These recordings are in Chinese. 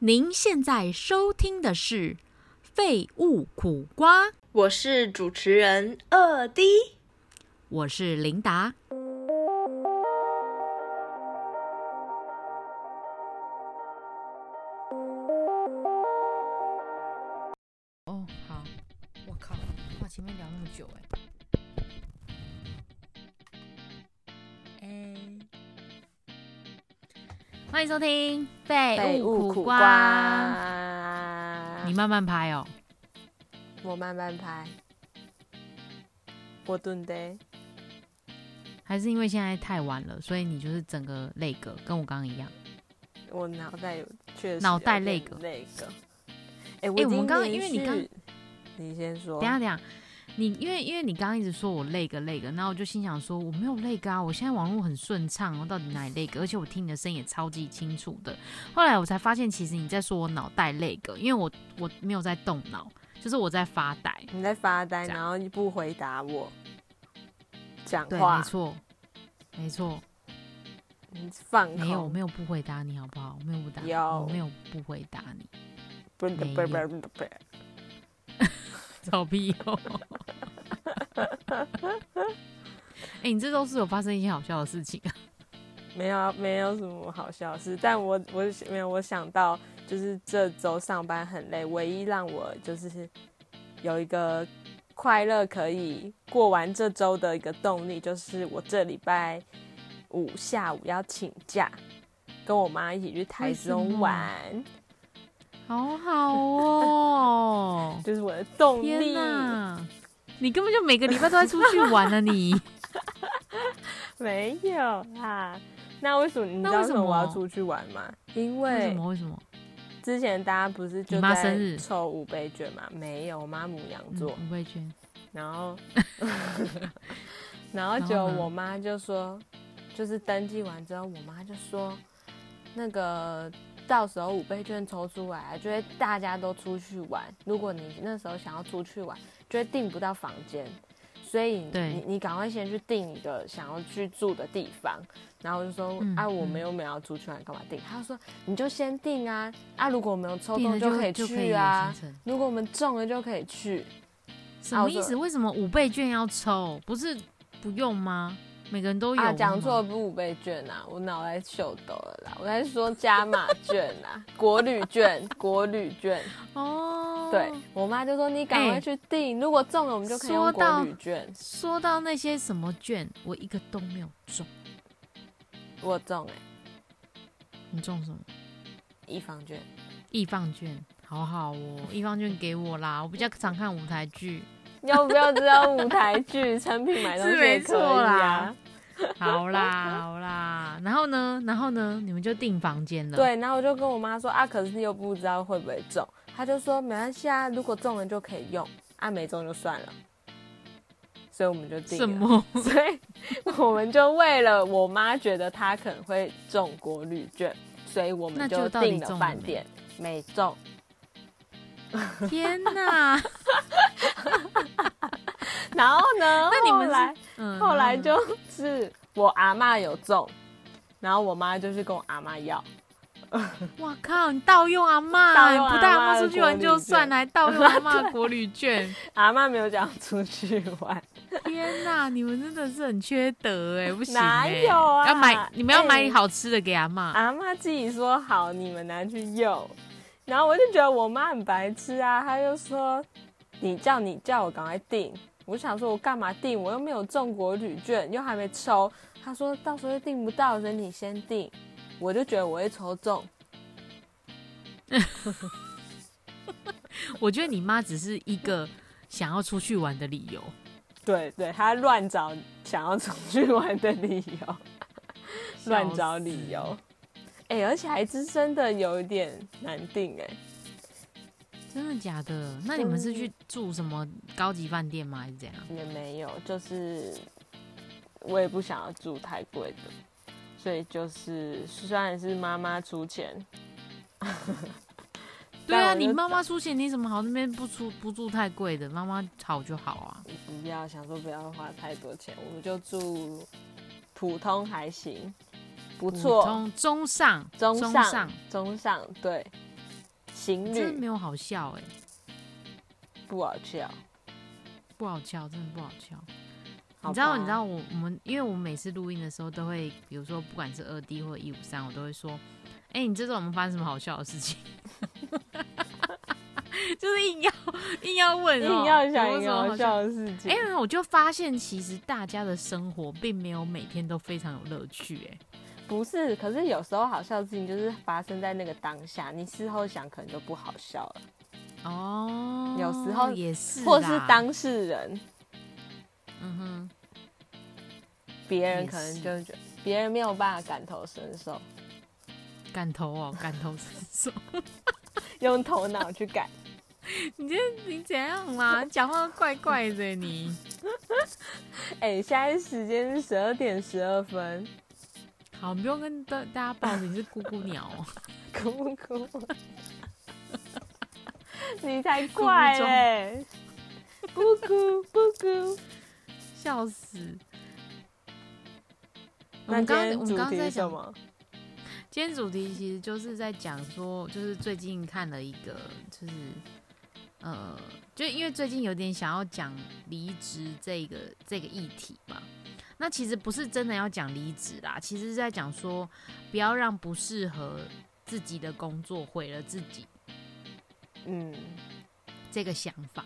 您现在收听的是《废物苦瓜》，我是主持人二 D，我是琳达。迎收听《废物苦瓜》你慢慢拍哦。我慢慢拍，我蹲的，还是因为现在太晚了，所以你就是整个累个，跟我刚刚一样。我脑袋有确实脑袋有点累个累个。哎、哎我们刚刚因为你刚你先说，等下等下，你因为因为你刚刚一直说我累个累个，然后我就心想说我没有累个啊，我现在网络很顺畅，我到底哪里累个？而且我听你的声音也超级清楚的。后来我才发现，其实你在说我脑袋累个，因为我我没有在动脑，就是我在发呆。你在发呆，然后你不回答我讲对，话没，错，没错，你放没有，我没有不回答你，好不好？我没有不答，有我没有不回答你，不是不是不是不是不是臭屁哦！哎、你这周是有发生一些好笑的事情啊？没有啊没有什么好笑的事，但我我没有我想到就是这周上班很累，唯一让我就是有一个快乐可以过完这周的一个动力，就是我这礼拜五下午要请假，跟我妈一起去台中玩，好好哦！就是我的动天力。哪，你根本就每个礼拜都在出去玩啊你！没有啦，那为什么你知那为什道为什么我要出去玩吗？因为什么？为什么？之前大家不是就在生日抽五倍券嘛？没有，我妈母羊座。嗯、五倍券，然后，然后就我妈就说，就是登记完之后，我妈就说，那个到时候五倍券抽出来，就会大家都出去玩。如果你那时候想要出去玩，就会订不到房间，所以你你赶快先去订一个想要去住的地方。然后我就说，啊，我们又没有要出去玩，干嘛订？她就说，你就先订啊，啊，如果我们有抽中就可以去啊，如果我们中了就可以去。什么意思？为什么五倍券要抽？不是不用吗？每个人都有啊，讲错了，不是五倍券啊，我脑袋秀抖了啦，我在说加码券啊，国旅券，国旅券。哦。对我妈就说你赶快哎去订，如果中了我们就可以用说到国旅券。说到那些什么券，我一个都没有中。我中哎、你中什么？一方券。易放券，好好哦，易放券给我啦，我比较常看舞台剧。要不要知道舞台剧 成品买东西是没错啦啊？好啦，好啦，然后呢，然后呢，你们就订房间了。，对，然后我就跟我妈说啊，可是又不知道会不会中，她就说没关系啊，如果中了就可以用，啊没中就算了。所以我们就定了。什么？所以我们就为了我妈觉得她可能会中国旅券，所以我们就订了饭店，没中。天哪！然后呢？那你们来嗯后来就是我阿嬷有中，然后我妈就去跟我阿妈要，哇靠！你盗用阿妈，你不带阿妈出去玩就算，券还盗用阿妈的国旅券。阿妈没有讲出去玩，天哪！你们真的是很缺德哎，不行哪欸有啊要买你们要买哎好吃的给阿妈。阿妈自己说好，你们拿去用。然后我就觉得我妈很白痴啊，她就说你叫你叫我赶快订。我想说，我干嘛订？我又没有中国旅券，又还没抽。她说到时候又订不到，所以你先订。我就觉得我会抽中，我觉得你妈只是一个想要出去玩的理由。对对，她乱找想要出去玩的理由，乱找理由。哎、而且还是真的有一点难定哎、真的假的？那你们是去住什么高级饭店吗？还是怎样？也没有，就是我也不想要住太贵的，所以就是虽然是妈妈出钱，对啊，你妈妈出钱，你怎么好那边不出不住太贵的？妈妈好就好啊。不要想说不要花太多钱，我们就住普通还行，不普错，通中上中中上中上对，情侣真的没有好笑哎、不好笑。不好笑，真的不好笑。好你知道，你知道我我们，因为我们每次录音的时候都会，比如说不管是二 D 或者一五三，我都会说，哎、你这周我们发生什么好笑的事情？就是硬要硬要问、哦，硬要想一个好好笑的事情。哎、我就发现其实大家的生活并没有每天都非常有乐趣、哎，不是，可是有时候好笑的事情就是发生在那个当下，你事后想可能就不好笑了，哦，有时候也是，或是当事人，嗯哼，也别人可能是就觉得别人没有办法感同身受，感头哦，感同身受。用头脑去感。你这你怎样啦？讲话怪怪的你。哎、现在时间是十二点十二分，好，不用跟大大家报你是咕咕鸟哦。哭哭，你才怪嘞、不哭不哭。笑死！我们刚我们刚刚在讲？今天主题其实就是在讲说，就是最近看了一个，就是呃，就因为最近有点想要讲离职这个这个议题嘛。那其实不是真的要讲离职啦，其实是在讲说，不要让不适合自己的工作毁了自己嗯，这个想法。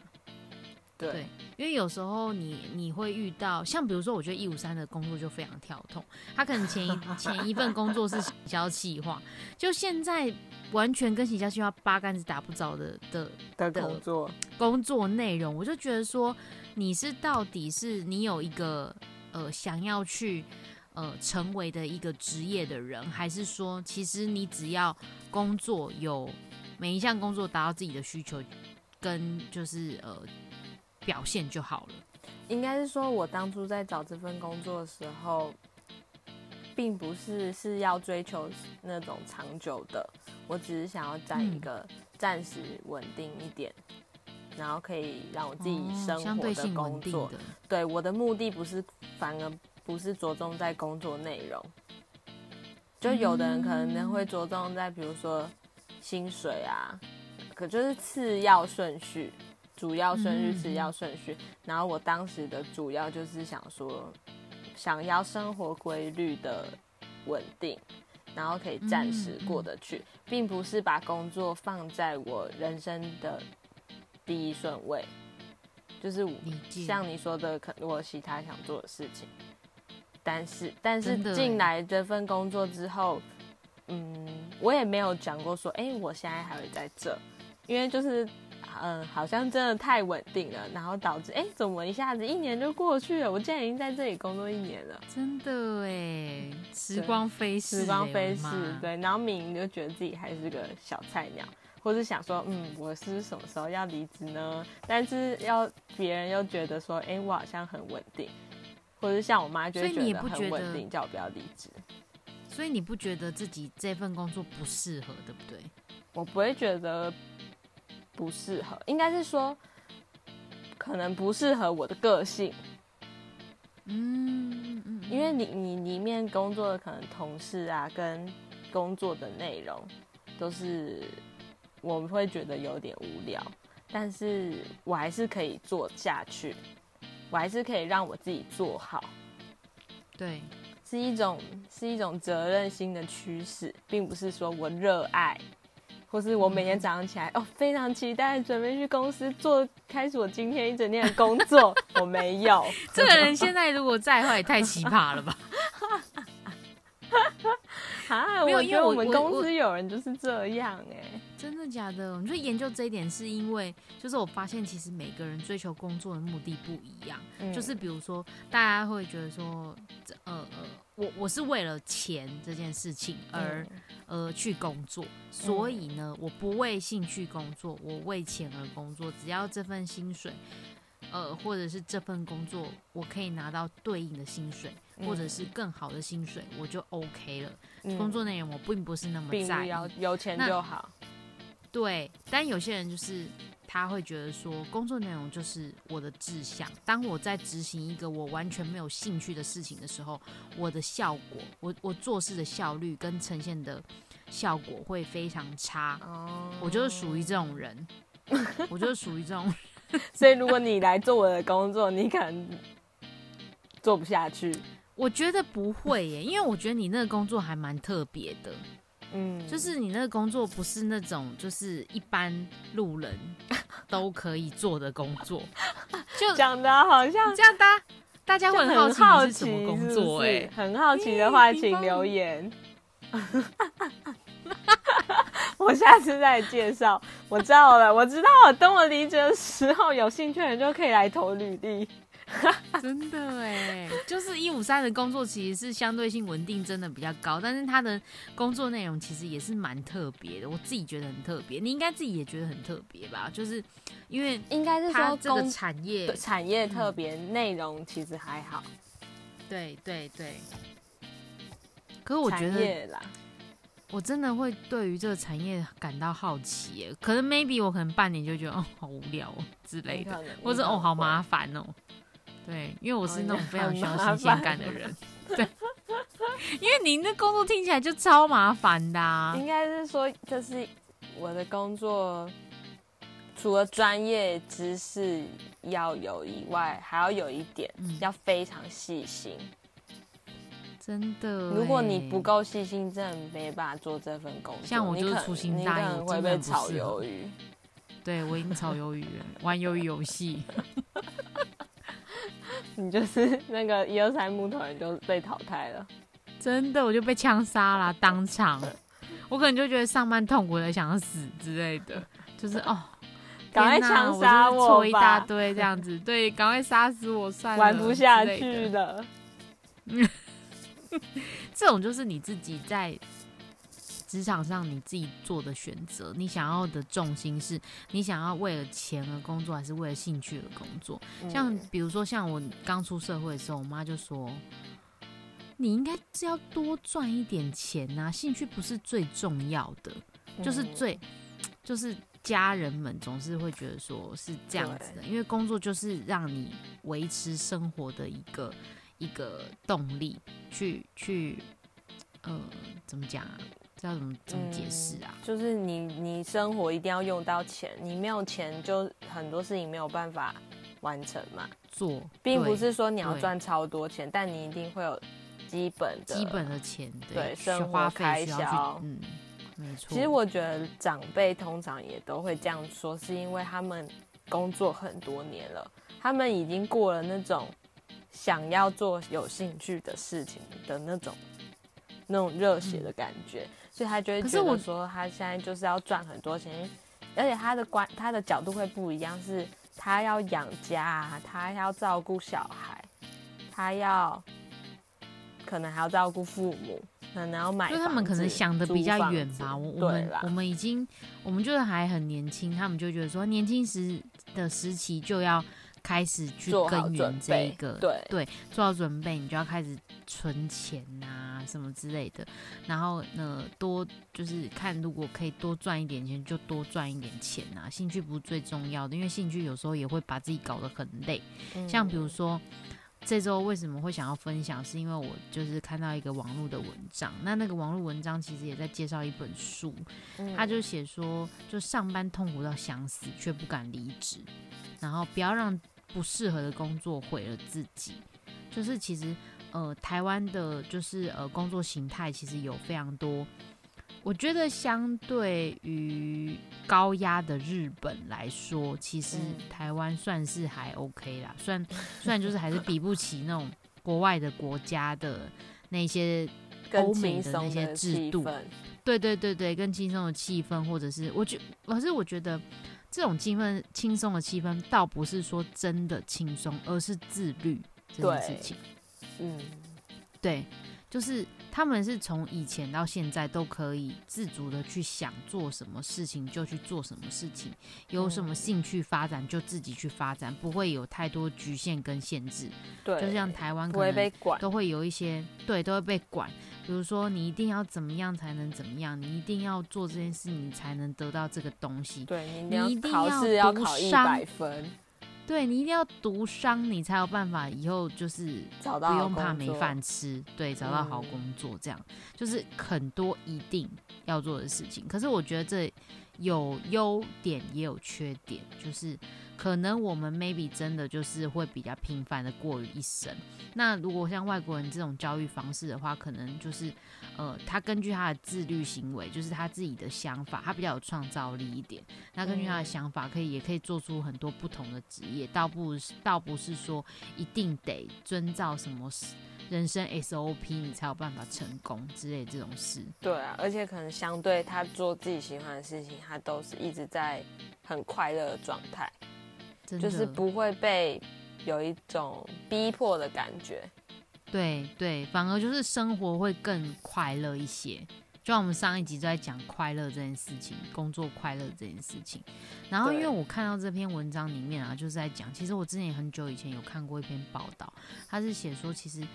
对，因为有时候你你会遇到，像比如说，我觉得一五三的工作就非常跳痛，他可能前一 前一份工作是行销企划，就现在完全跟行销企划八竿子打不着的的的的工作，工作内容，我就觉得说，你是到底是你有一个呃想要去呃成为的一个职业的人，还是说其实你只要工作有每一项工作达到自己的需求跟就是呃表现就好了。应该是说，我当初在找这份工作的时候，并不是是要追求那种长久的，我只是想要在一嗯个暂时稳定一点，然后可以让我自己哦生活的工作。对，我的目的不是，反而不是着重在工作内容。就有的人可能会着重在，比如说薪水啊，可就是次要顺序，主要顺序、嗯次要顺序。然后我当时的主要就是想说，想要生活规律的稳定，然后可以暂时过得去，并不是把工作放在我人生的第一顺位。就是。像你说的，可我有其他想做的事情，但是但是进来这份工作之后，嗯，我也没有讲过说，哎、我现在还会在这，因为就是。嗯，好像真的太稳定了，然后导致哎、怎么一下子一年就过去了？我竟然已经在这里工作一年了，真的哎，时光飞逝欸，时光飞逝对，然后明明就觉得自己还是个小菜鸟，或是想说，嗯，我是什么时候要离职呢？但是要别人又觉得说，哎、我好像很稳定，或者像我妈就会觉得很稳定，叫我不要离职。所以你不觉得自己这份工作不适合，对不对？我不会觉得不适合，应该是说可能不适合我的个性，嗯嗯嗯，因为你你里面工作的可能同事啊，跟工作的内容都是我们会觉得有点无聊，但是我还是可以做下去，我还是可以让我自己做好，对，是一种是一种责任心的驱使，并不是说我热爱。或是我每天早上起来，哦，非常期待准备去公司做，开始我今天一整天的工作。我没有，这个人现在如果在的话，也太奇葩了吧？啊，我没有因为我觉得我们公司有人就是这样哎、真的假的？我就研究这一点，是因为就是我发现，其实每个人追求工作的目的不一样。嗯就是比如说，大家会觉得说，这呃呃，我我是为了钱这件事情而、嗯而去工作，所以呢，我不为兴趣工作，我为钱而工作，只要这份薪水。呃，或者是这份工作，我可以拿到对应的薪水，或者是更好的薪水，我就 OK 了。嗯工作内容我并不是那么在意，有钱就好。对，但有些人就是他会觉得说，工作内容就是我的志向。当我在执行一个我完全没有兴趣的事情的时候，我的效果，我我做事的效率跟呈现的效果会非常差。哦，我就是属于这种人，我就是属于这种。所以如果你来做我的工作，你可能做不下去。我觉得不会耶，因为我觉得你那个工作还蛮特别的，嗯，就是你那个工作不是那种就是一般路人都可以做的工作，就讲的好像这样大家大家会很好好奇奇你是什么工作是哎、很好奇的话，请留言。我下次再介绍。我知道了，我知道了。等我离职的时候，有兴趣的人就可以来投履历。真的哎，就是一五三的工作其实是相对性稳定，真的比较高，但是他的工作内容其实也是蛮特别的，我自己觉得很特别，你应该自己也觉得很特别吧？就是因为应该是说这个产业，产业特别，内容其实还好。对对对。可是我觉得啦，我真的会对于这个产业感到好奇耶，可能 maybe 我可能半年就觉得哦好无聊哦之类的，或者哦好麻。烦哦。对，因为我是哦那种非常需要很麻新鲜感的人。对，因为您的工作听起来就超麻烦的、啊。应该是说，就是我的工作，除了专业知识要有以外，还要有一点，嗯要非常细心。真的，如果你不，够细心，真的没办法做这份工作。像我就是粗心大意会被炒鱿鱼。对我已经炒鱿鱼了，玩鱿鱼游戏。你就是那个一二三木头人就被淘汰了。真的，我就被枪杀了，当场。我可能就觉得上班痛苦的想死之类的，就是哦，赶快枪杀我错一大堆这样子，对，赶快杀死我算了，玩不下去的。了。这种就是你自己在职场上你自己做的选择，你想要的重心是你想要为了钱而工作，还是为了兴趣而工作？像嗯比如说，像我刚出社会的时候，我妈就说：“你应该是要多赚一点钱呐、兴趣不是最重要的，就是嗯最就是家人们总是会觉得说是这样子的，因为工作就是让你维持生活的一个一个动力，去去呃怎么讲啊？这要怎么怎么解释啊？就是你你生活一定要用到钱，你没有钱就很多事情没有办法完成嘛，做并不是说你要对赚超多钱，但你一定会有基本的基本的钱，需对生活开销，嗯，没错。其实我觉得长辈通常也都会这样说，是因为他们工作很多年了，他们已经过了那种想要做有兴趣的事情的那种那种热血的感觉，所以他就会可是我觉得说他现在就是要赚很多钱，而且他的观他的角度会不一样，是他要养家啊，他要照顾小孩，他要可能还要照顾父母，可能要买，就他们可能想的比较远吧。我我们我们已经我们就是还很年轻，他们就觉得说年轻时的时期就要开始去耕耘这一个，对对，做好准备，你就要开始存钱呐、什么之类的。然后呢，多就是看如果可以多赚一点钱，就多赚一点钱呐、兴趣不是最重要的，因为兴趣有时候也会把自己搞得很累。嗯像比如说，这周为什么会想要分享，是因为我就是看到一个网络的文章，那那个网络文章其实也在介绍一本书，嗯他就写说，就上班痛苦到想死，却不敢离职，然后不要让不适合的工作毁了自己。就是其实呃，台湾的就是呃工作形态其实有非常多。我觉得相对于高压的日本来说，其实嗯台湾算是还 OK 啦。虽然 虽然就是还是比不起那种国外的国家的那些更欧美的那些制度，对对对对，更轻松的气氛，或者是我觉，可是我觉得这种气氛轻松的气氛，倒不是说真的轻松，而是自律这件事情。嗯，对，就是他们是从以前到现在都可以自主的去想做什么事情就去做什么事情，有什么嗯兴趣发展就自己去发展，不会有太多局限跟限制。对，就像台湾可能都会有一些对，都会被管。比如说，你一定要怎么样才能怎么样，你一定要做这件事，你才能得到这个东西。对你一定要考一百分，对对你一定要读商，你才有办法以后就是找到不用怕没饭吃，对，找到好嗯工作，这样、就是很多一定要做的事情。可是我觉得这有优点也有缺点，就是可能我们 maybe 真的就是会比较频繁的过于一生。那如果像外国人这种教育方式的话，可能就是呃，他根据他的自律行为，就是他自己的想法，他比较有创造力一点。那根据他的嗯想法，可以也可以做出很多不同的职业，倒不是倒不是说一定得遵照什么人生 SOP 你才有办法成功之类这种事。对啊，而且可能相对他做自己喜欢的事情，他都是一直在很快乐的状态，就是不会被有一种逼迫的感觉。对对，反而就是生活会更快乐一些。就像我们上一集都在讲快乐这件事情，工作快乐这件事情。然后因为我看到这篇文章里面啊，就是在讲，其实我之前也很久以前有看过一篇报道，他是写说，其实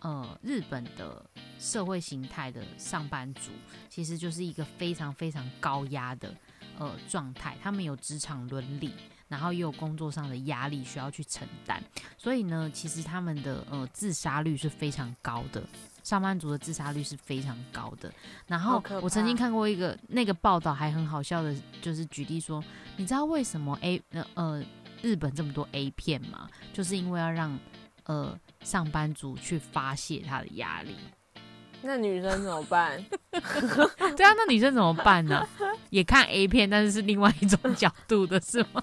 呃，日本的社会形态的上班族，其实就是一个非常非常高压的呃状态，他们有职场伦理，然后也有工作上的压力需要去承担，所以呢，其实他们的呃自杀率是非常高的。上班族的自杀率是非常高的。然后我曾经看过一个那个报道，还很好笑的，就是举例说，你知道为什么 A 呃呃日本这么多 A 片吗？就是因为要让呃上班族去发泄他的压力。那女生怎么办？对啊，那女生怎么办呢？也看 A 片，但是是另外一种角度的，是吗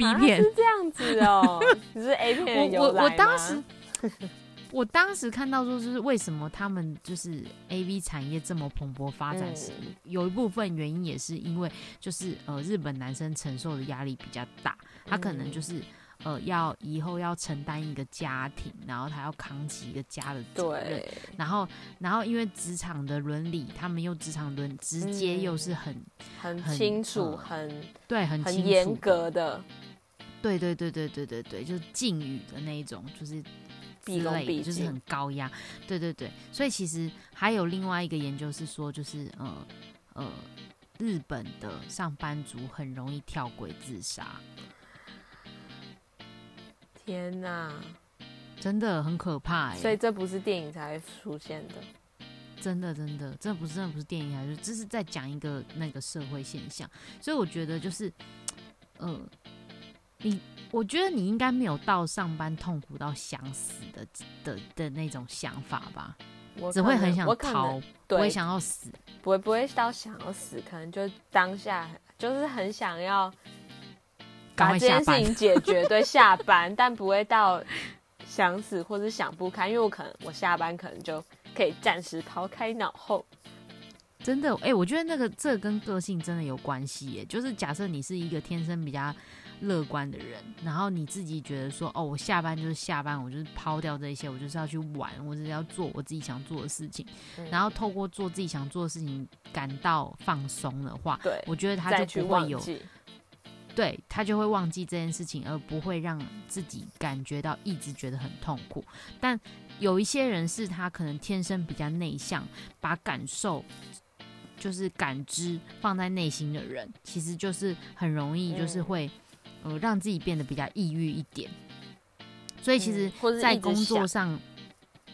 ？B 啊片，是这样子哦，只是 A 片我我我当时，我当时看到说，就是为什么他们就是 A V 产业这么蓬勃发展时，嗯。有一部分原因也是因为就是呃日本男生承受的压力比较大，他可能嗯就是。呃，要以后要承担一个家庭，然后他要扛起一个家的责任，对，然后，然后因为职场的伦理，他们又职场伦直接嗯又是很、很很清楚，呃很对很很严格的，对对对对对对对，就是禁语的那一种，就是毕之类的，恭毕敬就是很高压。对对对，所以其实还有另外一个研究是说，就是呃呃，日本的上班族很容易跳轨自杀，天哪！真的很可怕哎、所以这不是电影才会出现的。真的真的，这不是真的不是电影还是这是在讲一个那个社会现象，所以我觉得就是，呃，你我觉得你应该没有到上班痛苦到想死的的的那种想法吧，我只会很想逃，不会，想要死。不会不会到想要死，可能就当下就是很想要赶把这件事情 解决，对，下班，但不会到想死或者想不开，因为我可能我下班可能就可以暂时抛开脑后。真的，哎、我觉得那个这跟个性真的有关系耶。就是假设你是一个天生比较乐观的人，然后你自己觉得说，哦，我下班就是下班，我就是抛掉这些，我就是要去玩，我就是要做我自己想做的事情，嗯然后透过做自己想做的事情感到放松的话，对，我觉得他就不会有，对他就会忘记这件事情，而不会让自己感觉到一直觉得很痛苦。但有一些人是他可能天生比较内向，把感受就是感知放在内心的人，其实就是很容易就是嗯会、呃让自己变得比较抑郁一点。所以其实在工作想上，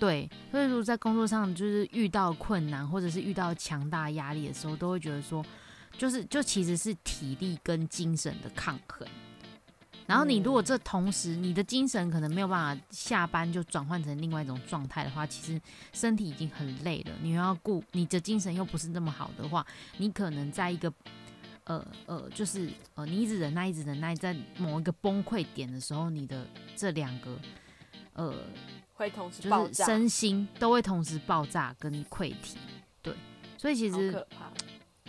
对，所以如果在工作上就是遇到困难或者是遇到强大压力的时候，都会觉得说，就是就其实是体力跟精神的抗衡。然后你如果嗯这同时你的精神可能没有办法下班就转换成另外一种状态的话，其实身体已经很累了，你又要顾你的精神又不是那么好的话，你可能在一个呃呃，就是呃，你一直忍耐，一直忍耐，在某一个崩溃点的时候，你的这两个呃，会同时就是身心都会同时爆炸跟溃体。对，所以其实。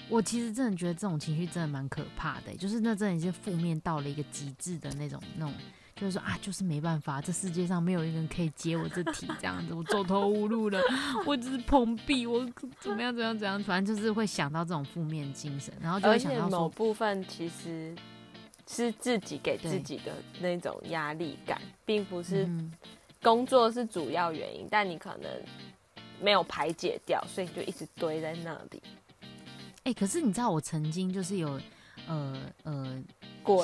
我其实真的觉得这种情绪真的蛮可怕的，就是那真的是负面到了一个极致的那种那种，就是说啊，就是没办法，这世界上没有一个人可以接我这题，这样子，我走投无路了，我只是碰壁，我怎么样怎么样怎样，反正就是会想到这种负面精神，然后就会想到某，部分其实是自己给自己的那种压力感，并不是嗯，工作是主要原因，但你可能没有排解掉，所以你就一直堆在那里。哎、可是你知道我曾经就是有呃呃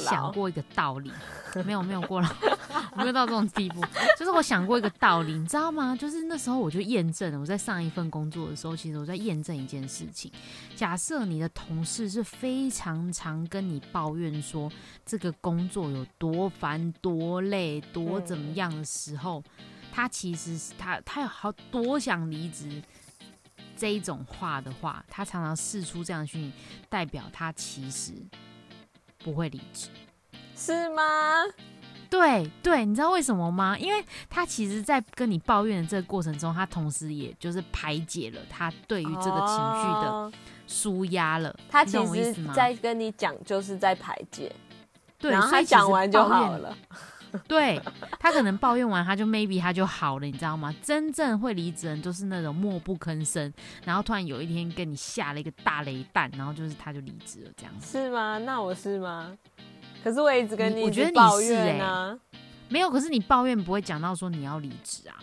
想过一个道理，没有没有过劳，我没有到这种地步，就是我想过一个道理，你知道吗？就是那时候我就验证了，我在上一份工作的时候，其实我在验证一件事情。假设你的同事是非常常跟你抱怨说这个工作有多烦、多累、多怎么样的时候，他其实是他他有好多想离职。这一种话的话，他常常试出这样的讯息，代表他其实不会离职，是吗？对对，你知道为什么吗？因为他其实，在跟你抱怨的这个过程中，他同时也就是排解了他对于这个情绪的舒压了。他其实，在跟你讲，就是在排解。对，然后他讲完就好了。对他可能抱怨完，他就 maybe 他就好了，你知道吗？真正会离职人就是那种默不吭声，然后突然有一天跟你下了一个大雷弹，然后就是他就离职了，这样是吗？那我是吗？可是我一直跟你，我觉得你是哎，没有，可是你抱怨不会讲到说你要离职啊。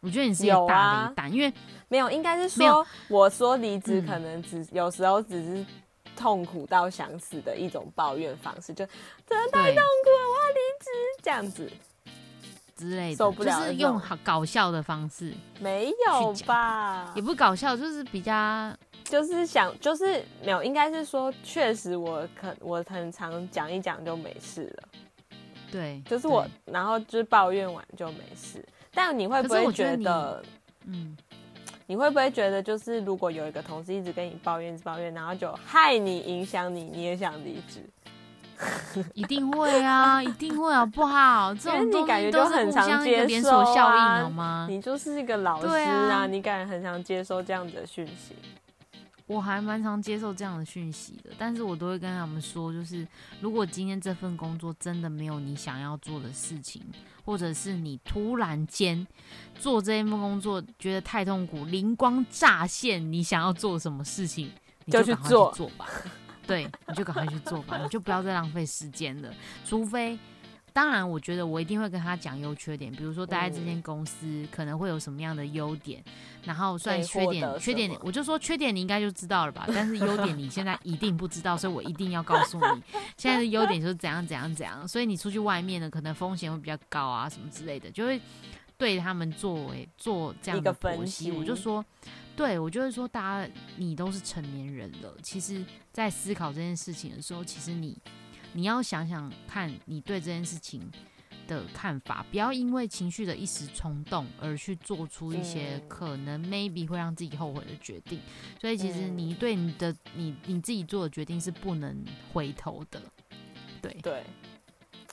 我觉得你是一个大雷弹，因为没有，应该是说我说离职可能只有时候只是。痛苦到想死的一种抱怨方式，就真的太痛苦了，我要离职这样子之类的，受不了。就是用好搞笑的方式，没有吧？也不搞笑，就是比较，就是想，就是没有，应该是说，确实我可我很常讲一讲就没事了。对，就是我，然后就是抱怨完就没事。但你会不会觉得，嗯？你会不会觉得，就是如果有一个同事一直跟你抱怨、抱怨，然后就害你、影响你，你也想离职？一定会啊，一定会，好不好？这种你感觉就很常接连锁效应，好吗？你就是一个老师啊，你感觉很常接收这样子的讯息。我还蛮常接受这样的讯息的，但是我都会跟他们说，就是如果今天这份工作真的没有你想要做的事情，或者是你突然间做这一份工作觉得太痛苦，灵光乍现，你想要做什么事情，你就赶快去做做吧。对，你就赶快去做吧，你就不要再浪费时间了，除非。当然，我觉得我一定会跟他讲优缺点，比如说待在这间公司可能会有什么样的优点，然后算缺点，缺点我就说缺点你应该就知道了吧，但是优点你现在一定不知道，所以我一定要告诉你，现在的优点就是怎样怎样怎样，所以你出去外面呢，可能风险会比较高啊，什么之类的，就会对他们作为做这样的分析。我就说，对我就会说，大家你都是成年人了，其实在思考这件事情的时候，其实你。你要想想看，你对这件事情的看法，不要因为情绪的一时冲动而去做出一些可能 maybe 会让自己后悔的决定。所以，其实你对你的你你自己做的决定是不能回头的。对对，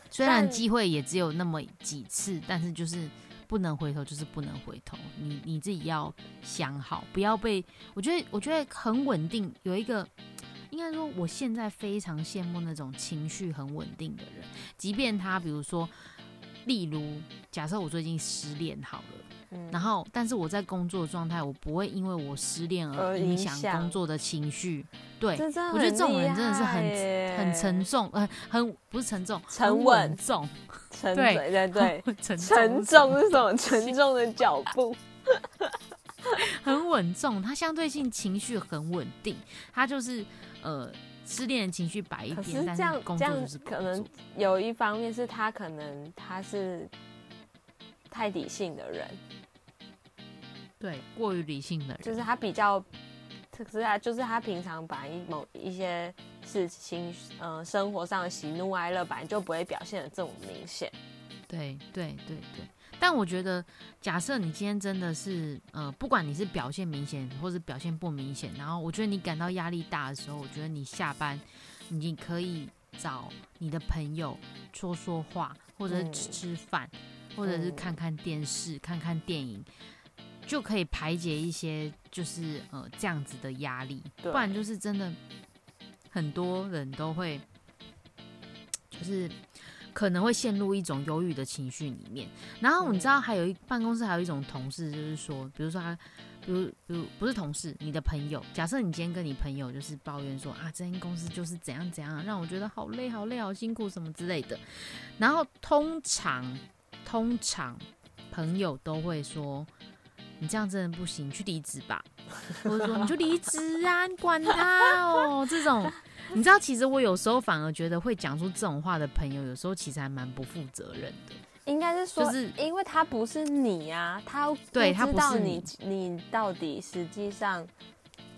虽然机会也只有那么几次，但是就是不能回头，就是不能回头。你你自己要想好，不要被我觉得我觉得很稳定，有一个。应该说，我现在非常羡慕那种情绪很稳定的人，即便他，比如说，例如，假设我最近失恋好了，然后，但是我在工作状态，我不会因为我失恋而影响工作的情绪。对，我觉得这种人真的是很很沉重，呃，很不是沉重，沉稳重，沉对对对，沉沉重是什么？沉重的脚步。很稳重，他相对性情绪很稳定，他就是呃失恋的情绪摆一边，但是工作就是可能有一方面是他可能他是太理性的人，对，过于理性的人，就是他比较，可是他就是他平常把一某一些事情，嗯，生活上的喜怒哀乐，本来就不会表现的这么明显，对对对对。但我觉得，假设你今天真的是，呃，不管你是表现明显或者表现不明显，然后我觉得你感到压力大的时候，我觉得你下班，你可以找你的朋友说说话，或者是吃吃饭，或者是看看电视、看看电影，就可以排解一些就是呃这样子的压力。不然就是真的，很多人都会，就是。可能会陷入一种忧郁的情绪里面，然后你知道还有一办公室还有一种同事，就是说，比如说他，比如比如不是同事，你的朋友，假设你今天跟你朋友就是抱怨说啊，这间公司就是怎样怎样，让我觉得好累好累好辛苦什么之类的，然后通常通常朋友都会说，你这样真的不行，你去离职吧，或者说你就离职啊，你管他哦，这种。你知道，其实我有时候反而觉得会讲出这种话的朋友，有时候其实还蛮不负责任的。应该是说，就是因为他不是你啊，他对他不知道是你你到底实际上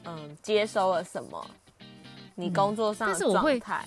嗯接收了什么，你嗯工作上的但是我会状态。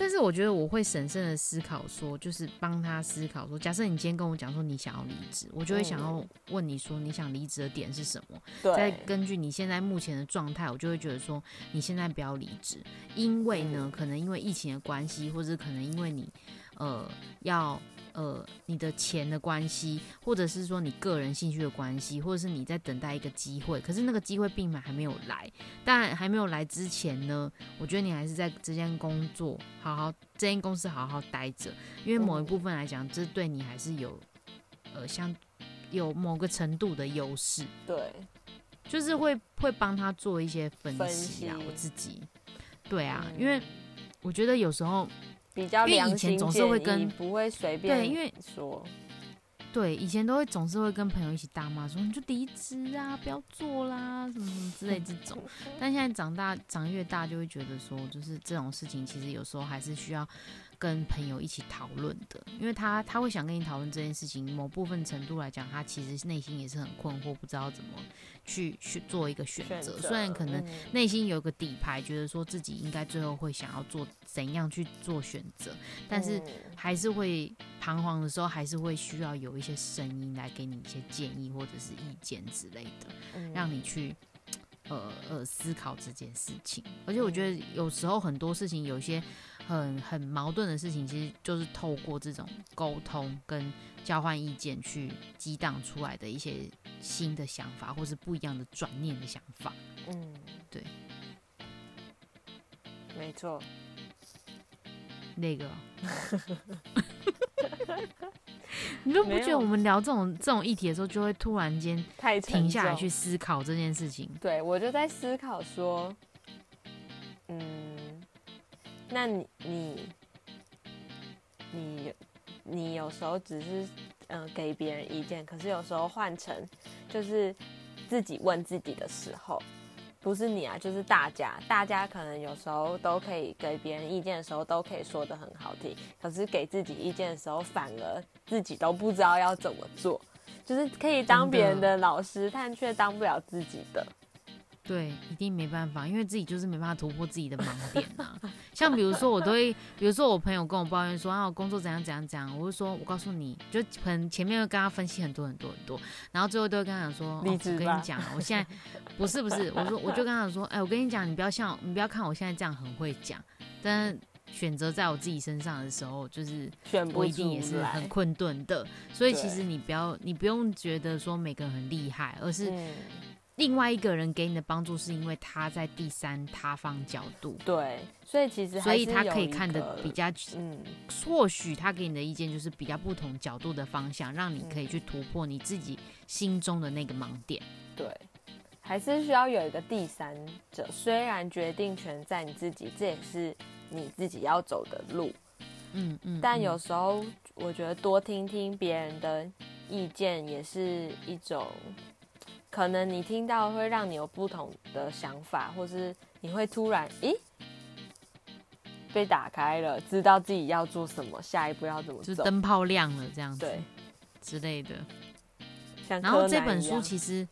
但是我觉得我会审慎的思考说，就是帮他思考说，假设你今天跟我讲说你想要离职，我就会想要问你说你想离职的点是什么？再，根据你现在目前的状态，我就会觉得说你现在不要离职，因为呢，可能因为疫情的关系，或者可能因为你呃要呃你的钱的关系，或者是说你个人兴趣的关系，或者是你在等待一个机会，可是那个机会并还没有来。但还没有来之前呢，我觉得你还是在这间工作好好，这间公司好好待着，因为某一嗯部分来讲，这对你还是有呃像有某个程度的优势。对，就是会会帮他做一些分分析啊，析我自己，对啊，嗯因为我觉得有时候比较因为以前总是会跟不会随便对因为说，对以前都会总是会跟朋友一起大骂说你就离职啊，不要做啦，什么什么之类这种。但现在长大长越大，就会觉得说，就是这种事情其实有时候还是需要跟朋友一起讨论的，因为他他会想跟你讨论这件事情，某部分程度来讲，他其实内心也是很困惑，不知道怎么去去做一个选择。虽然可能嗯内心有个底牌，觉得说自己应该最后会想要做怎样去做选择，但是嗯还是会彷徨的时候，还是会需要有一些声音来给你一些建议或者是意见之类的，嗯让你去呃呃思考这件事情。而且我觉得有时候很多事情有一些很很矛盾的事情，其实就是透过这种沟通跟交换意见去激荡出来的一些新的想法，或是不一样的转念的想法。嗯，对，没错，那个，你都不觉得我们聊这种这种议题的时候，就会突然间太停下来去思考这件事情？对，我就在思考说，嗯，那你你你你有时候只是嗯、呃给别人意见，可是有时候换成就是自己问自己的时候，不是你啊，就是大家，大家可能有时候都可以给别人意见的时候，都可以说的很好听，可是给自己意见的时候，反而自己都不知道要怎么做。就是可以当别人的老师，但却当不了自己的。对，一定没办法，因为自己就是没办法突破自己的盲点啊。像比如说，我都会，比如说我朋友跟我抱怨说啊，我工作怎样怎样怎样，我就说，我告诉你，就可能前面会跟他分析很多很多很多，然后最后都会跟他讲说，哦、我跟你讲，我现在不是不是，我说我就跟他讲说，哎，我跟你讲，你不要像你不要看我现在这样很会讲，但选择在我自己身上的时候，就是不我一定也是很困顿的。所以其实你不要，你不用觉得说每个人很厉害，而是嗯，另外一个人给你的帮助，是因为他在第三他方角度，对，所以其实所以他可以看的比较，嗯，或许他给你的意见就是比较不同角度的方向，让你可以去突破你自己心中的那个盲点。对，还是需要有一个第三者。虽然决定权在你自己，这也是你自己要走的路，嗯嗯，但嗯有时候我觉得多听听别人的意见也是一种，可能你听到会让你有不同的想法，或是你会突然咦被打开了，知道自己要做什么，下一步要怎么就。灯泡亮了这样子对，之类的。然后这本书其实，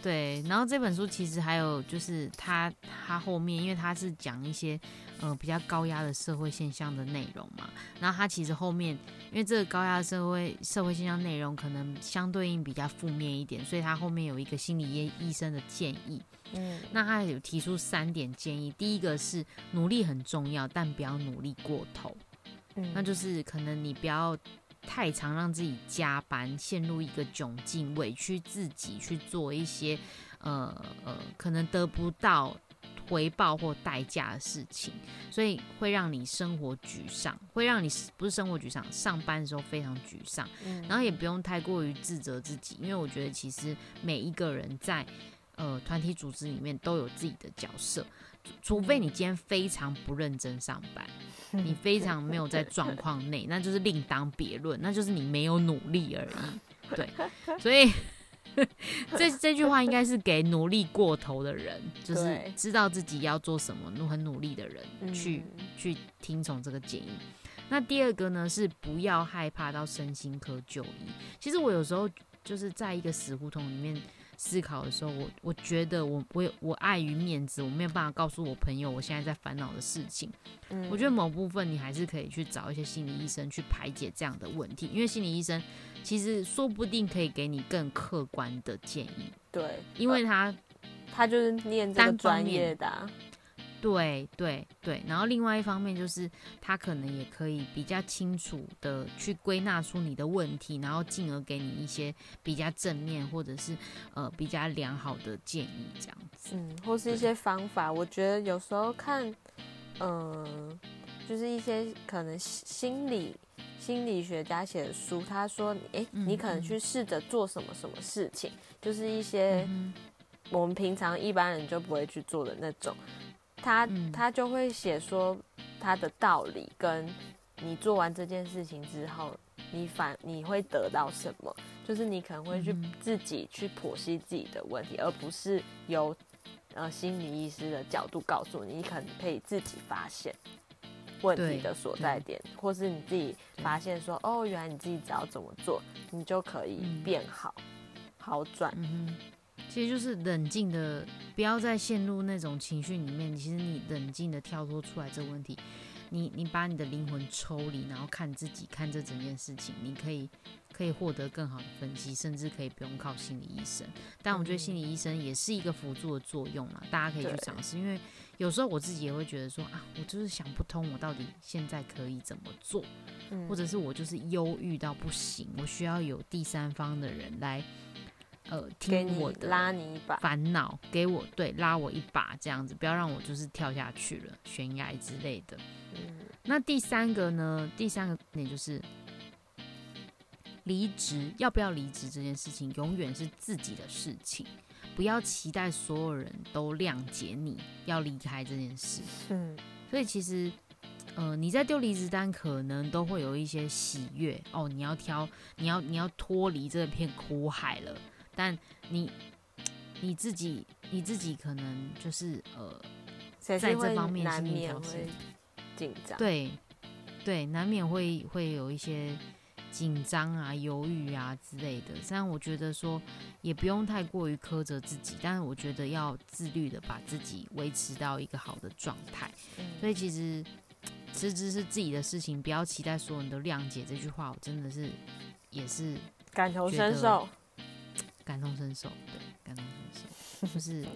对，然后这本书其实还有就是它它后面，因为它是讲一些呃比较高压的社会现象的内容嘛，然后它其实后面因为这个高压的社会社会现象内容可能相对应比较负面一点，所以它后面有一个心理医医生的建议，嗯。那他有提出三点建议，第一个是努力很重要，但不要努力过头。嗯。那就是可能你不要太常让自己加班，陷入一个窘境，委屈自己去做一些呃呃可能得不到回报或代价的事情，所以会让你生活沮丧，会让你不是生活沮丧，上班的时候非常沮丧。嗯然后也不用太过于自责自己，因为我觉得其实每一个人在呃团体组织里面都有自己的角色，除除非你今天非常不认真上班，你非常没有在状况内，那就是另当别论，那就是你没有努力而已。对，所以 这这句话应该是给努力过头的人，就是知道自己要做什么、努很努力的人去嗯去听从这个建议。那第二个呢是不要害怕到身心科就医。其实我有时候就是在一个死胡同里面思考的时候，我我觉得我我有我碍于面子，我没有办法告诉我朋友我现在在烦恼的事情。嗯我觉得某部分你还是可以去找一些心理医生去排解这样的问题，因为心理医生其实说不定可以给你更客观的建议，对，因为他他就是念这个单专业的啊、对对对，然后另外一方面就是他可能也可以比较清楚的去归纳出你的问题，然后进而给你一些比较正面或者是呃比较良好的建议，这样子。嗯，或是一些方法。我觉得有时候看，嗯、就是一些可能心理心理学家写的书，他说，哎、嗯你可能去试着做什么什么事情，就是一些嗯我们平常一般人就不会去做的那种。他嗯。他就会写说他的道理，跟你做完这件事情之后，你反你会得到什么？就是你可能会去自己去剖析自己的问题，而不是由呃心理医师的角度告诉你，你可能可以自己发现问题的所在点，或是你自己发现说，哦，原来你自己只要怎么做，你就可以嗯。变好、好转。其实就是冷静的，不要再陷入那种情绪里面。其实你冷静的跳脱出来这个问题，你你把你的灵魂抽离，然后看自己，看这整件事情，你可以可以获得更好的分析，甚至可以不用靠心理医生。但我觉得心理医生也是一个辅助的作用啦，大家可以去尝试。因为有时候我自己也会觉得说啊，我就是想不通，我到底现在可以怎么做。嗯或者是我就是忧郁到不行，我需要有第三方的人来，呃，听我的拉你一把。烦恼，给我对拉我一把这样子，不要让我就是跳下去了悬崖之类的。嗯那第三个呢？第三个点就是离职，要不要离职这件事情，永远是自己的事情，不要期待所有人都谅解你要离开这件事。是所以其实，呃，你在丢离职单，可能都会有一些喜悦哦。你要挑，你要你要脱离这片苦海了，但你你自己你自己可能就是呃，在这方面难心理调试免会紧张。对对，难免会会有一些紧张啊、犹豫啊之类的。虽然我觉得说也不用太过于苛责自己，但是我觉得要自律的把自己维持到一个好的状态。嗯所以其实辞职是自己的事情，不要期待所有人都谅解。这句话我真的是也是感同身受。感同身受，对，感同身受，就是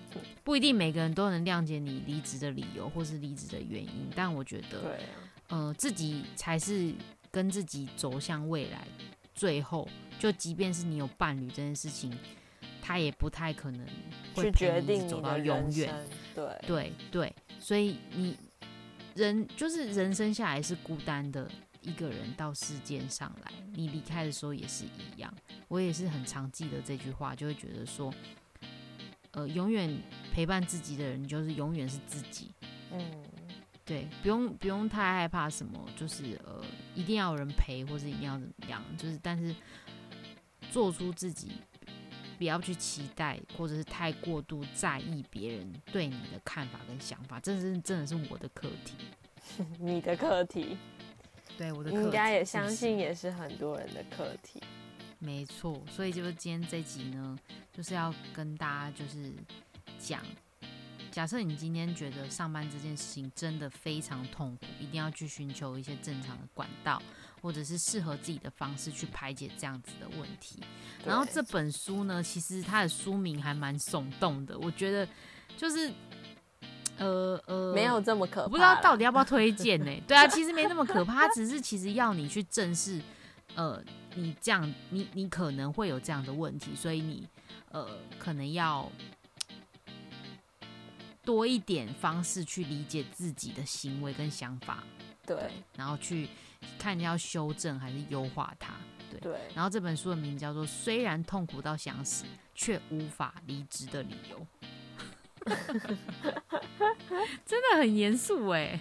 不一定每个人都能谅解你离职的理由或是离职的原因，但我觉得，对啊，呃，自己才是跟自己走向未来。最后，就即便是你有伴侣这件事情，他也不太可能会陪决定你走到永远。对，对对，所以你人就是人生下来是孤单的一个人到世间上来，你离开的时候也是一样。我也是很常记得这句话，就会觉得说，呃，永远陪伴自己的人就是永远是自己。嗯，对，不用不用太害怕什么，就是呃，一定要有人陪，或是一定要怎么样，就是但是做出自己，不要去期待，或者是太过度在意别人对你的看法跟想法，这是真的是我的课题。你的课题对我的课题，应该也相信也是很多人的课题。没错，所以就是今天这集呢，就是要跟大家就是讲，假设你今天觉得上班这件事情真的非常痛苦，一定要去寻求一些正常的管道，或者是适合自己的方式去排解这样子的问题。然后这本书呢，其实它的书名还蛮耸动的，我觉得就是呃呃，没有这么可怕。我不知道到底要不要推荐呢、对啊，其实没那么可怕，它只是其实要你去正视，呃，你这样，你你可能会有这样的问题，所以你呃可能要多一点方式去理解自己的行为跟想法，对然后去看你要修正还是优化它。对，对，然后这本书的名字叫做《虽然痛苦到想死，却无法离职的理由》，真的很严肃哎。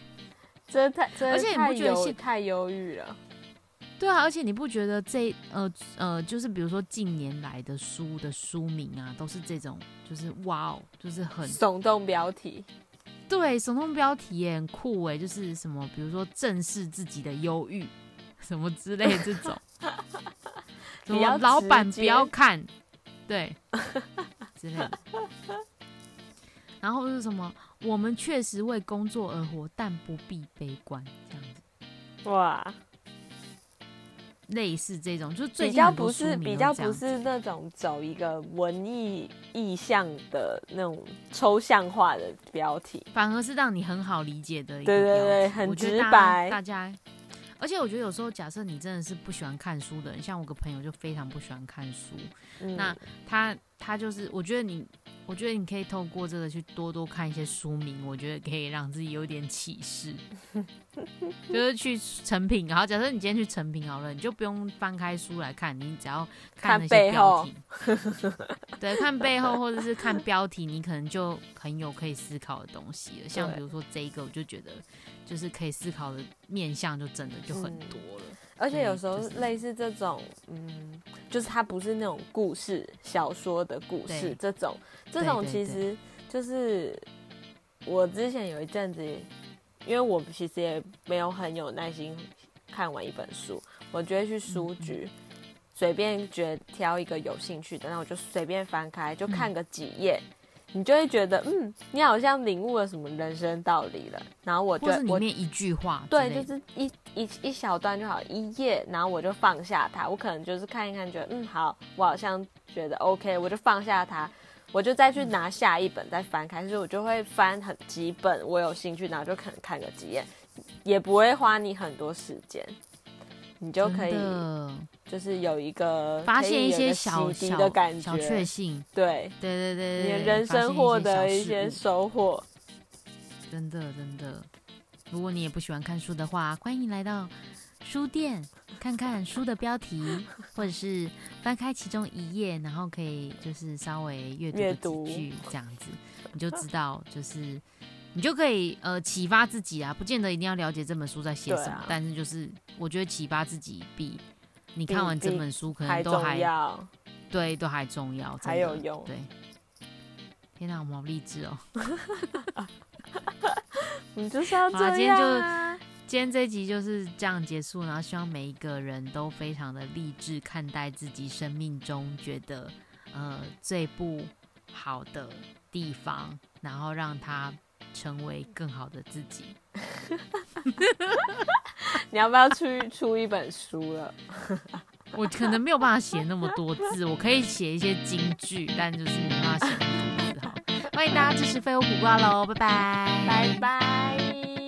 这太这而且你不觉得现太忧郁了。对啊，而且你不觉得这呃呃，就是比如说近年来的书的书名啊，都是这种，就是哇哦，就是很耸动标题，对，耸动标题也很酷哎，就是什么，比如说正视自己的忧郁，什么之类这种，什么老板不要看，对，之类的。然后是什么？我们确实为工作而活，但不必悲观，这样子。哇，类似这种，就比较不是比较不是那种走一个文艺意象的那种抽象化的标题，反而是让你很好理解的一个对对对，很直白，大家。而且我觉得有时候，假设你真的是不喜欢看书的人，像我个朋友就非常不喜欢看书，那他他就是，我觉得你。我觉得你可以透过这个去多多看一些书名，我觉得可以让自己有点启示。就是去成品，然后假设你今天去成品好了，你就不用翻开书来看，你只要看那些标题。对，看背后或者是看标题，你可能就很有可以思考的东西了。像比如说这一个，我就觉得就是可以思考的面向就真的就很多了。而且有时候类似这种，嗯，就是它不是那种故事小说的故事，这种这种其实就是我之前有一阵子，因为我其实也没有很有耐心看完一本书，我就会去书局随便觉挑一个有兴趣的，那我就随便翻开就看个几页。你就会觉得，嗯，你好像领悟了什么人生道理了。然后我就里面一句话，对，就是一一一小段就好，一页，然后我就放下它。我可能就是看一看，觉得嗯好，我好像觉得 OK，我就放下它，我就再去拿下一本再翻开。所以我就会翻很几本我有兴趣，然后就可能看个几页，也不会花你很多时间。你就可以，就是有一个发现一些小小的感觉，小确幸。对对对对，你的人生获得一些收获。真的真的，如果你也不喜欢看书的话，欢迎来到书店看看书的标题，或者是翻开其中一页，然后可以就是稍微阅读几句这样子，你就知道就是。你就可以呃启发自己啊，不见得一定要了解这本书在写什么，但是就是我觉得启发自己比你看完这本书可能都还对都还重要，还有用。对，天哪，我们好励志哦！你就是要这样。今天就今天这集就是这样结束，然后希望每一个人都非常的励志看待自己生命中觉得呃最不好的地方，然后让他。成为更好的自己。你要不要出出一本书了？我可能没有办法写那么多字，我可以写一些金句，但就是没办法写那么多字。好，欢迎大家支持废物苦瓜喽，拜拜，拜拜。